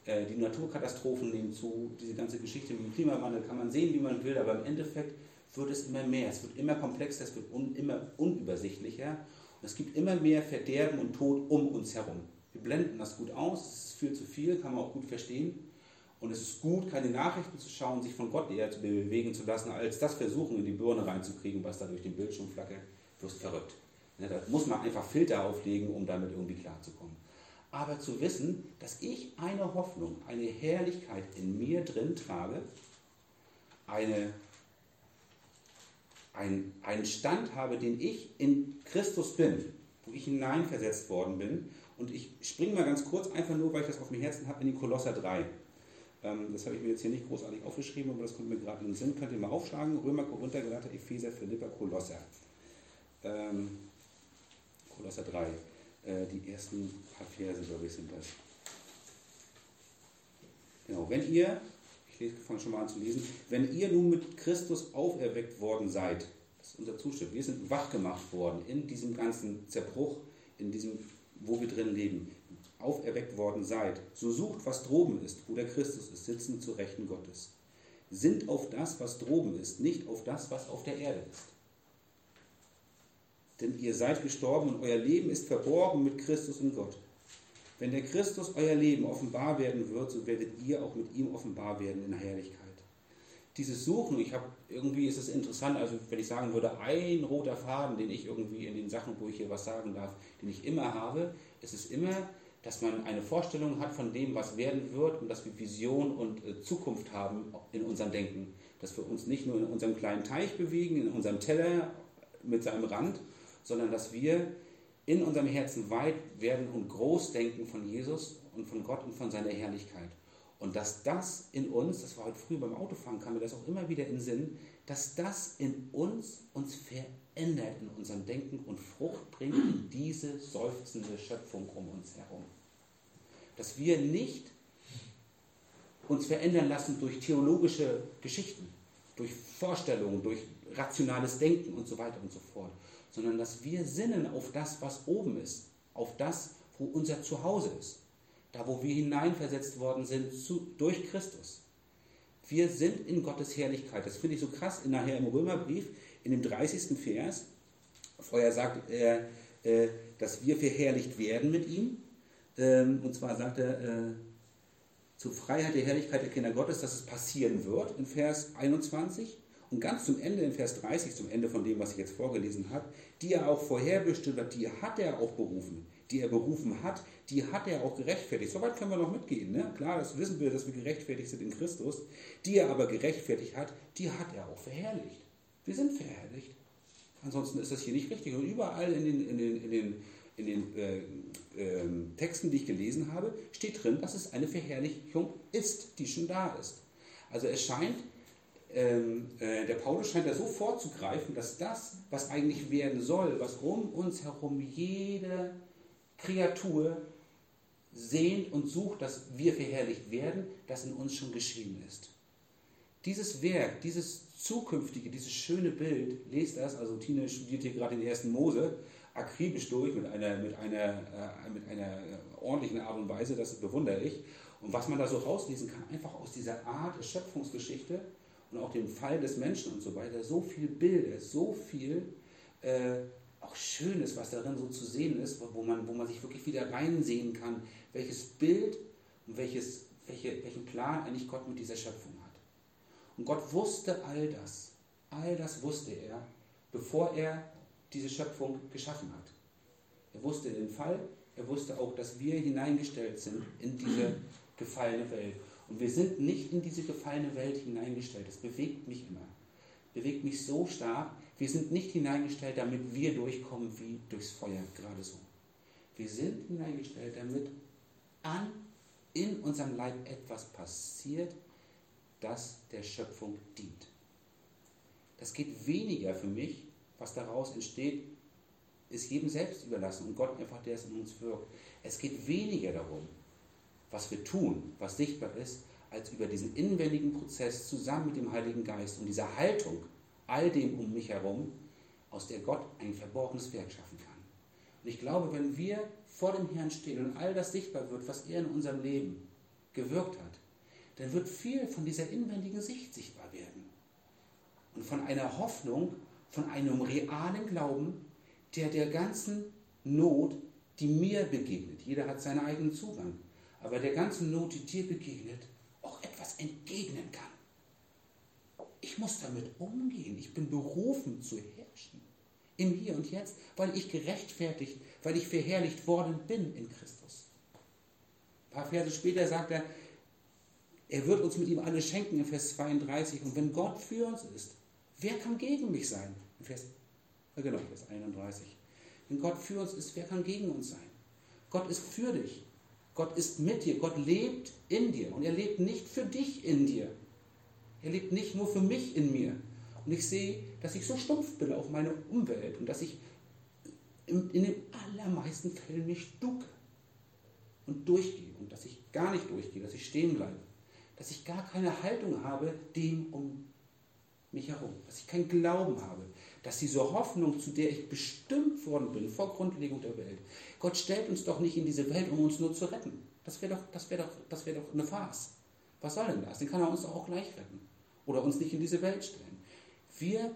die Naturkatastrophen nehmen zu, diese ganze Geschichte mit dem Klimawandel kann man sehen, wie man will, aber im Endeffekt wird es immer mehr, es wird immer komplexer, es wird un, immer unübersichtlicher und es gibt immer mehr Verderben und Tod um uns herum. Wir blenden das gut aus, es ist viel zu viel, kann man auch gut verstehen. Und es ist gut, keine Nachrichten zu schauen, sich von Gott eher zu bewegen zu lassen, als das versuchen, in die Birne reinzukriegen, was da durch den Bildschirm flackert, wirst verrückt. Ja, da muss man einfach Filter auflegen, um damit irgendwie klarzukommen. Aber zu wissen, dass ich eine Hoffnung, eine Herrlichkeit in mir drin trage, eine, ein, einen Stand habe, den ich in Christus bin, wo ich hineinversetzt worden bin. Und ich springe mal ganz kurz, einfach nur, weil ich das auf dem Herzen habe, in die Kolosser 3. Ähm, das habe ich mir jetzt hier nicht großartig aufgeschrieben, aber das kommt mir gerade in den Sinn. Könnt ihr mal aufschlagen. Römer, Korinther, Galater, Epheser, Philippa, Kolosser. Ähm, Kolosser 3. Äh, die ersten paar Verse, glaube ich, sind das. Genau, wenn ihr, ich fange schon mal an zu lesen, wenn ihr nun mit Christus auferweckt worden seid, das ist unser Zustand, wir sind wach gemacht worden in diesem ganzen Zerbruch, in diesem, wo wir drin leben, auferweckt worden seid, so sucht, was droben ist, wo der Christus ist, sitzen zu Rechten Gottes. Sind auf das, was droben ist, nicht auf das, was auf der Erde ist. Denn ihr seid gestorben und euer Leben ist verborgen mit Christus in Gott. Wenn der Christus euer Leben offenbar werden wird, so werdet ihr auch mit ihm offenbar werden in Herrlichkeit. Dieses Suchen, ich habe irgendwie ist es interessant, also wenn ich sagen würde, ein roter Faden, den ich irgendwie in den Sachen, wo ich hier was sagen darf, den ich immer habe, ist es immer, dass man eine Vorstellung hat von dem, was werden wird und dass wir Vision und äh, Zukunft haben in unserem Denken. Dass wir uns nicht nur in unserem kleinen Teich bewegen, in unserem Teller mit seinem Rand, sondern dass wir in unserem Herzen weit werden und groß denken von Jesus und von Gott und von seiner Herrlichkeit. Und dass das in uns, das war heute früh beim Autofahren, kam mir das auch immer wieder in den Sinn, dass das in uns uns verändert in unserem Denken und Frucht bringt in diese seufzende Schöpfung um uns herum. Dass wir nicht uns verändern lassen durch theologische Geschichten, durch Vorstellungen, durch rationales Denken und so weiter und so fort, sondern dass wir sinnen auf das, was oben ist, auf das, wo unser Zuhause ist, da wo wir hineinversetzt worden sind zu, durch Christus. Wir sind in Gottes Herrlichkeit. Das finde ich so krass nachher im Römerbrief, in dem 30. Vers. Vorher sagt er, äh, dass wir verherrlicht werden mit ihm. Ähm, und zwar sagt er, äh, zur Freiheit der Herrlichkeit der Kinder Gottes, dass es passieren wird, in Vers 21. Und ganz zum Ende, in Vers 30, zum Ende von dem, was ich jetzt vorgelesen habe, die er auch vorherbestimmt hat, die hat er auch berufen. Die er berufen hat, die hat er auch gerechtfertigt. Soweit können wir noch mitgehen. Ne? Klar, das wissen wir, dass wir gerechtfertigt sind in Christus. Die er aber gerechtfertigt hat, die hat er auch verherrlicht. Wir sind verherrlicht. Ansonsten ist das hier nicht richtig. Und überall in den, in den, in den, in den äh, äh, Texten, die ich gelesen habe, steht drin, dass es eine Verherrlichung ist, die schon da ist. Also es scheint, ähm, äh, der Paulus scheint da so vorzugreifen, dass das, was eigentlich werden soll, was um uns herum jede Kreatur sehnt und sucht, dass wir verherrlicht werden, das in uns schon geschehen ist. Dieses Werk, dieses zukünftige, dieses schöne Bild, lest das, also Tine studiert hier gerade den ersten Mose, akribisch durch mit einer, mit einer, äh, mit einer ordentlichen Art und Weise, das bewundere ich. Und was man da so rauslesen kann, einfach aus dieser Art Schöpfungsgeschichte, und auch dem Fall des Menschen und so weiter, so viel Bilder, so viel äh, auch Schönes, was darin so zu sehen ist, wo man, wo man sich wirklich wieder reinsehen kann, welches Bild und welches, welche, welchen Plan eigentlich Gott mit dieser Schöpfung hat. Und Gott wusste all das, all das wusste er, bevor er diese Schöpfung geschaffen hat. Er wusste den Fall, er wusste auch, dass wir hineingestellt sind in diese gefallene Welt. Und wir sind nicht in diese gefallene Welt hineingestellt. Das bewegt mich immer. Bewegt mich so stark. Wir sind nicht hineingestellt, damit wir durchkommen wie durchs Feuer, gerade so. Wir sind hineingestellt, damit an, in unserem Leib etwas passiert, das der Schöpfung dient. Das geht weniger für mich, was daraus entsteht, ist jedem selbst überlassen und Gott einfach, der es in uns wirkt. Es geht weniger darum, was wir tun, was sichtbar ist, als über diesen inwendigen Prozess zusammen mit dem Heiligen Geist und dieser Haltung, all dem um mich herum, aus der Gott ein verborgenes Werk schaffen kann. Und ich glaube, wenn wir vor dem Herrn stehen und all das sichtbar wird, was er in unserem Leben gewirkt hat, dann wird viel von dieser inwendigen Sicht sichtbar werden. Und von einer Hoffnung, von einem realen Glauben, der der ganzen Not, die mir begegnet, jeder hat seinen eigenen Zugang, aber der ganzen Not, die dir begegnet, auch etwas entgegnen kann. Ich muss damit umgehen. Ich bin berufen zu herrschen. Im Hier und Jetzt, weil ich gerechtfertigt, weil ich verherrlicht worden bin in Christus. Ein paar Verse später sagt er, er wird uns mit ihm alles schenken in Vers 32. Und wenn Gott für uns ist, wer kann gegen mich sein? Vers, äh genau, Vers 31. Wenn Gott für uns ist, wer kann gegen uns sein? Gott ist für dich. Gott ist mit dir. Gott lebt in dir. Und er lebt nicht für dich in dir. Er lebt nicht nur für mich in mir. Und ich sehe, dass ich so stumpf bin auf meine Umwelt und dass ich in, den allermeisten Fällen mich ducke und durchgehe und dass ich gar nicht durchgehe, dass ich stehen bleibe, dass ich gar keine Haltung habe dem um mich herum, dass ich keinen Glauben habe, dass diese Hoffnung, zu der ich bestimmt worden bin vor Grundlegung der Welt, Gott stellt uns doch nicht in diese Welt, um uns nur zu retten. Das wäre doch, wäre doch, wäre doch eine Farce. Was soll denn das? Den kann er uns auch gleich retten oder uns nicht in diese Welt stellen. Wir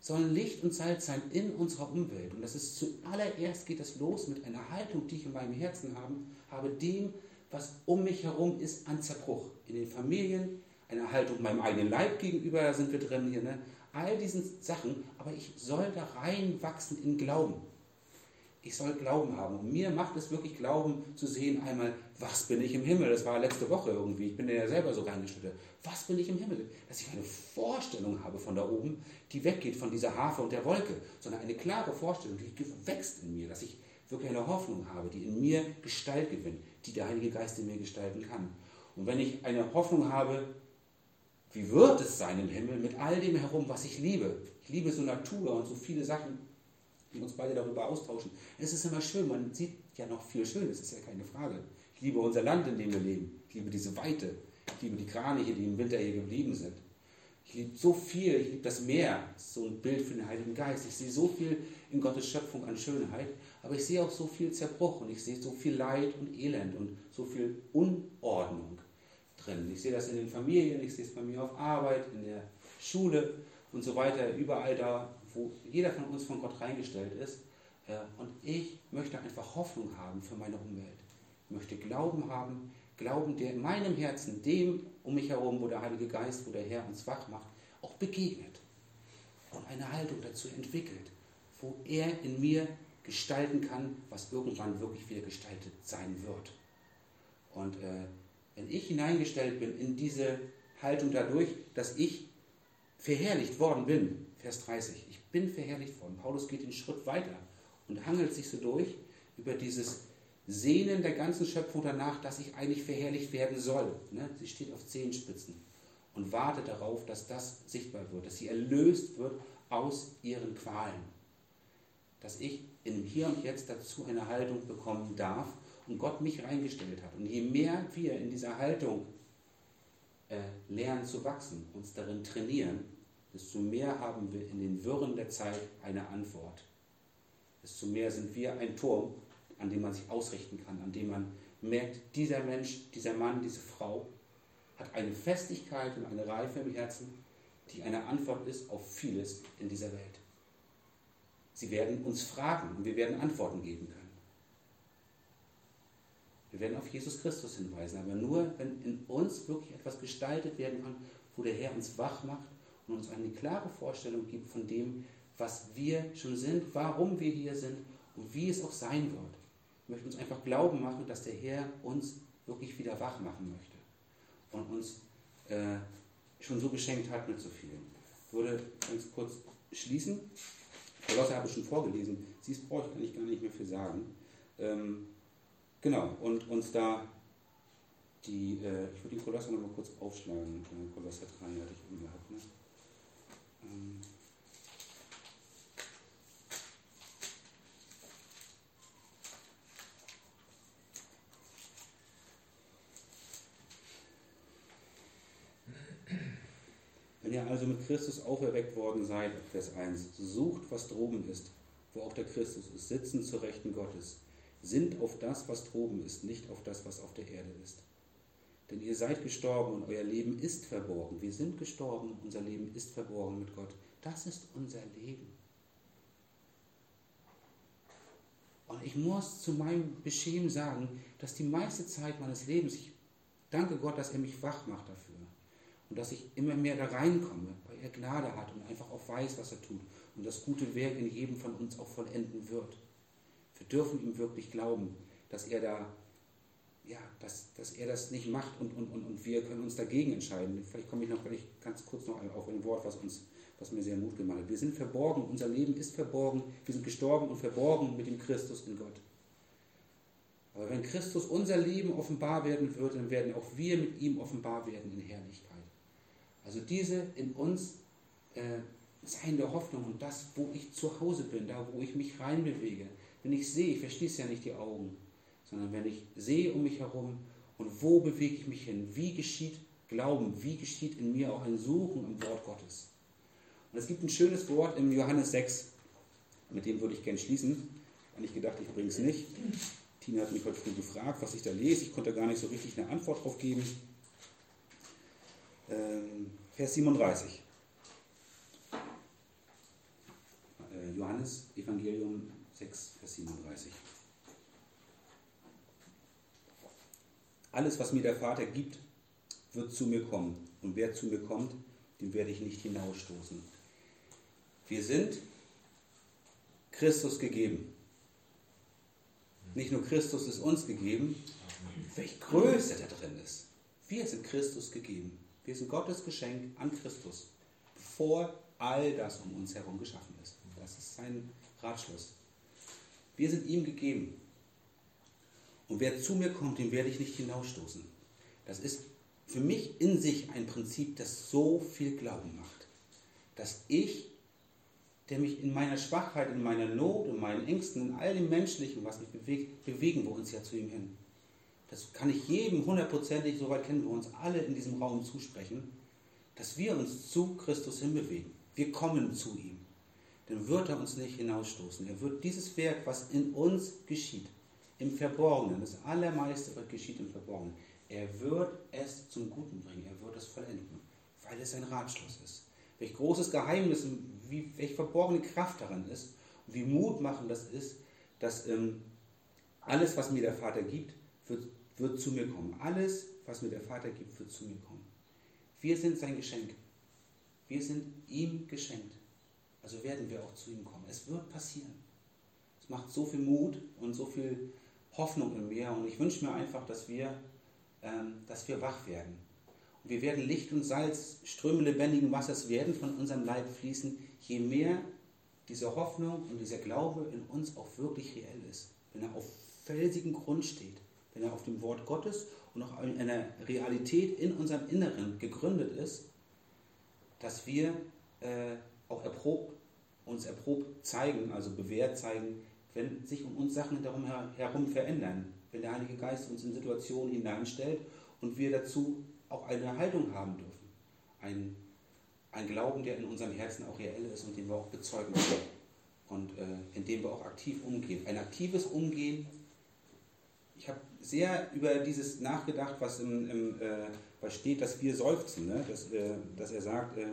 sollen Licht und Salz sein in unserer Umwelt. Und das ist zuallererst geht das los mit einer Haltung, die ich in meinem Herzen habe, habe dem, was um mich herum ist, an Zerbruch. In den Familien, eine Haltung meinem eigenen Leib gegenüber, da sind wir drin hier, ne? All diesen Sachen, aber ich soll da reinwachsen in Glauben. Ich soll Glauben haben. Und mir macht es wirklich Glauben zu sehen, einmal, was bin ich im Himmel? Das war letzte Woche irgendwie. Ich bin ja selber so reingeschüttet. Was bin ich im Himmel? Dass ich eine Vorstellung habe von da oben, die weggeht von dieser Harfe und der Wolke, sondern eine klare Vorstellung, die wächst in mir, dass ich wirklich eine Hoffnung habe, die in mir Gestalt gewinnt, die der Heilige Geist in mir gestalten kann. Und wenn ich eine Hoffnung habe, wie wird es sein im Himmel mit all dem herum, was ich liebe? Ich liebe so Natur und so viele Sachen, die uns beide darüber austauschen. Es ist immer schön, man sieht ja noch viel Schönes, ist ja keine Frage. Ich liebe unser Land, in dem wir leben. Ich liebe diese Weite. Ich liebe die Kraniche, die im Winter hier geblieben sind. Ich liebe so viel, ich liebe das Meer, so ein Bild für den Heiligen Geist. Ich sehe so viel in Gottes Schöpfung an Schönheit, aber ich sehe auch so viel Zerbruch und ich sehe so viel Leid und Elend und so viel Unordnung drin. Ich sehe das in den Familien, ich sehe es bei mir auf Arbeit, in der Schule und so weiter, überall da, wo jeder von uns von Gott reingestellt ist. Äh, und ich möchte einfach Hoffnung haben für meine Umwelt. Ich möchte Glauben haben, Glauben, der in meinem Herzen dem um mich herum, wo der Heilige Geist, wo der Herr uns wach macht, auch begegnet und eine Haltung dazu entwickelt, wo er in mir gestalten kann, was irgendwann wirklich wieder gestaltet sein wird. Und äh, wenn ich hineingestellt bin in diese Haltung dadurch, dass ich verherrlicht worden bin, Vers 30, ich bin verherrlicht worden. Paulus geht den Schritt weiter und hangelt sich so durch über dieses Sehnen der ganzen Schöpfung danach, dass ich eigentlich verherrlicht werden soll. Ne? Sie steht auf Zehenspitzen und wartet darauf, dass das sichtbar wird, dass sie erlöst wird aus ihren Qualen. Dass ich im Hier und Jetzt dazu eine Haltung bekommen darf und Gott mich reingestellt hat. Und je mehr wir in dieser Haltung äh, lernen zu wachsen, uns darin trainieren, desto mehr haben wir in den Wirren der Zeit eine Antwort. Desto mehr sind wir ein Turm, an dem man sich ausrichten kann, an dem man merkt, dieser Mensch, dieser Mann, diese Frau hat eine Festigkeit und eine Reife im Herzen, die eine Antwort ist auf vieles in dieser Welt. Sie werden uns fragen und wir werden Antworten geben können. Wir werden auf Jesus Christus hinweisen, aber nur, wenn in uns wirklich etwas gestaltet werden kann, wo der Herr uns wach macht und uns eine klare Vorstellung gibt von dem, was wir schon sind, warum wir hier sind und wie es auch sein wird möchten uns einfach glauben machen, dass der Herr uns wirklich wieder wach machen möchte und uns äh, schon so geschenkt hat mit so viel. Ich würde ganz kurz schließen. Kolosser habe ich schon vorgelesen. Sie brauche ich eigentlich gar nicht mehr für sagen. Ähm, genau, und uns da die, äh, ich würde die Kolosser noch mal kurz aufschlagen. Äh, Kolosser 3 hatte ich eben gehabt. Ne? Ähm, Wenn ihr also mit Christus auferweckt worden seid, Vers 1, sucht, was droben ist, wo auch der Christus ist, sitzen zur Rechten Gottes. Sind auf das, was droben ist, nicht auf das, was auf der Erde ist. Denn ihr seid gestorben und euer Leben ist verborgen. Wir sind gestorben, unser Leben ist verborgen mit Gott. Das ist unser Leben. Und ich muss zu meinem Beschämen sagen, dass die meiste Zeit meines Lebens, ich danke Gott, dass er mich wach macht dafür und dass ich immer mehr da reinkomme, weil er Gnade hat und einfach auch weiß, was er tut und das gute Werk in jedem von uns auch vollenden wird. Wir dürfen ihm wirklich glauben, dass er da ja, dass, dass er das nicht macht und, und, und, und wir können uns dagegen entscheiden. Vielleicht komme ich noch vielleicht ganz kurz noch auf ein Wort, was, uns, was mir sehr Mut gemacht hat. Wir sind verborgen, unser Leben ist verborgen, wir sind gestorben und verborgen mit dem Christus in Gott. Aber wenn Christus unser Leben offenbar werden wird, dann werden auch wir mit ihm offenbar werden in Herrlichkeit. Also diese in uns äh, seiende Hoffnung und das, wo ich zu Hause bin, da wo ich mich reinbewege. Wenn ich sehe, ich verschließe ja nicht die Augen, sondern wenn ich sehe um mich herum und wo bewege ich mich hin, wie geschieht Glauben, wie geschieht in mir auch ein Suchen im Wort Gottes. Und es gibt ein schönes Wort im Johannes 6, mit dem würde ich gerne schließen. Und ich gedacht, ich bringe es nicht. Tina hat mich heute früh gefragt, was ich da lese. Ich konnte gar nicht so richtig eine Antwort darauf geben. Ähm, Vers 37. Äh, Johannes Evangelium 6, Vers 37. Alles, was mir der Vater gibt, wird zu mir kommen. Und wer zu mir kommt, den werde ich nicht hinausstoßen. Wir sind Christus gegeben. Nicht nur Christus ist uns gegeben, welche Größe da drin ist. Wir sind Christus gegeben. Wir sind Gottes Geschenk an Christus, bevor all das um uns herum geschaffen ist. Das ist sein Ratschluss. Wir sind ihm gegeben. Und wer zu mir kommt, den werde ich nicht hinausstoßen. Das ist für mich in sich ein Prinzip, das so viel Glauben macht. Dass ich, der mich in meiner Schwachheit, in meiner Not, in meinen Ängsten, in all dem Menschlichen, was mich bewegt, bewegen wir uns ja zu ihm hin. Das kann ich jedem hundertprozentig, soweit kennen wir uns alle in diesem Raum zusprechen, dass wir uns zu Christus hinbewegen. Wir kommen zu ihm. Dann wird er uns nicht hinausstoßen. Er wird dieses Werk, was in uns geschieht, im Verborgenen. Das Allermeiste was geschieht im Verborgenen. Er wird es zum Guten bringen. Er wird es vollenden, weil es ein Ratschluss ist. Welch großes Geheimnis, wie, welche verborgene Kraft daran ist und wie mutmachend das ist, dass ähm, alles, was mir der Vater gibt, wird, wird zu mir kommen. Alles, was mir der Vater gibt, wird zu mir kommen. Wir sind sein Geschenk. Wir sind ihm geschenkt. Also werden wir auch zu ihm kommen. Es wird passieren. Es macht so viel Mut und so viel Hoffnung in mir und ich wünsche mir einfach, dass wir, ähm, dass wir wach werden. Und wir werden Licht und Salz, Ströme lebendigen Wassers werden von unserem Leib fließen, je mehr diese Hoffnung und dieser Glaube in uns auch wirklich reell ist. Wenn er auf felsigen Grund steht, wenn er auf dem Wort Gottes und auch in einer Realität in unserem Inneren gegründet ist, dass wir äh, auch erprobt, uns erprobt zeigen, also bewährt zeigen, wenn sich um uns Sachen darum herum verändern, wenn der Heilige Geist uns in Situationen hineinstellt und wir dazu auch eine Haltung haben dürfen. Ein, ein Glauben, der in unserem Herzen auch reell ist und den wir auch bezeugen können und äh, in dem wir auch aktiv umgehen. Ein aktives Umgehen. Ich habe sehr über dieses nachgedacht, was, im, im äh, was steht, dass wir seufzen, ne? dass, äh, dass er sagt, äh,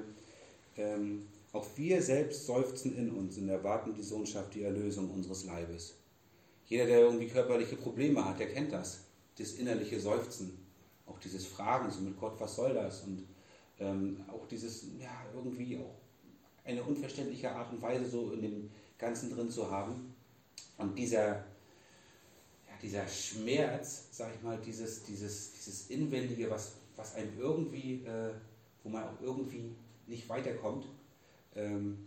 ähm, auch wir selbst seufzen in uns und erwarten die Sohnschaft, die Erlösung unseres Leibes. Jeder, der irgendwie körperliche Probleme hat, der kennt das. Das innerliche Seufzen. Auch dieses Fragen so mit Gott, was soll das? Und ähm, auch dieses, ja, irgendwie auch eine unverständliche Art und Weise so in dem Ganzen drin zu haben. Und dieser, ja, dieser Schmerz, sag ich mal, dieses, dieses, dieses Inwendige, was, was einem irgendwie, äh, wo man auch irgendwie nicht weiterkommt, ähm,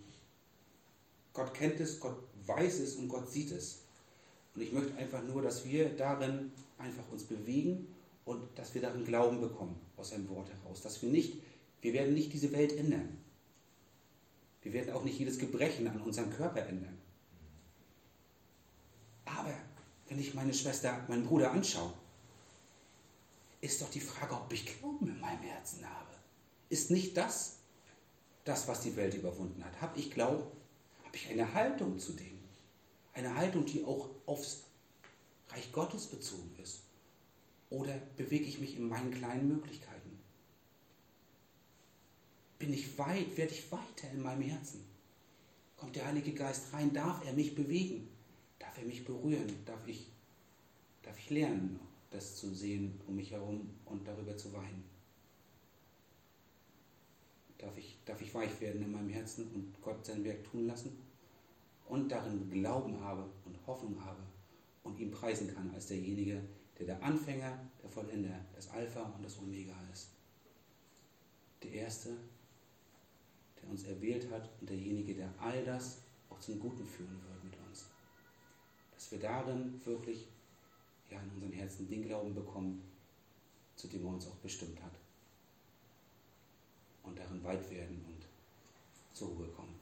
Gott kennt es, Gott weiß es und Gott sieht es. Und ich möchte einfach nur, dass wir darin einfach uns bewegen und dass wir darin Glauben bekommen aus seinem Wort heraus. Dass wir nicht, wir werden nicht diese Welt ändern. Wir werden auch nicht jedes Gebrechen an unserem Körper ändern. Aber wenn ich meine Schwester, meinen Bruder anschaue, ist doch die Frage, ob ich Glauben in meinem Herzen habe. Ist nicht das das, was die Welt überwunden hat? Habe ich Glauben? Habe ich eine Haltung zu dem? Eine Haltung, die auch aufs Reich Gottes bezogen ist? Oder bewege ich mich in meinen kleinen Möglichkeiten? Bin ich weit, werde ich weiter in meinem Herzen? Kommt der Heilige Geist rein? Darf er mich bewegen? Darf er mich berühren? Darf ich, darf ich lernen, das zu sehen um mich herum und darüber zu weinen? darf ich, darf ich weich werden in meinem Herzen und Gott sein Werk tun lassen und darin Glauben habe und Hoffnung habe und ihn preisen kann als derjenige, der der Anfänger, der Vollender, das Alpha und das Omega ist. Der Erste, der uns erwählt hat und derjenige, der all das auch zum Guten führen wird mit uns. Dass wir darin wirklich ja, in unseren Herzen den Glauben bekommen, zu dem er uns auch bestimmt hat. Und darin weit werden und zur Ruhe kommen.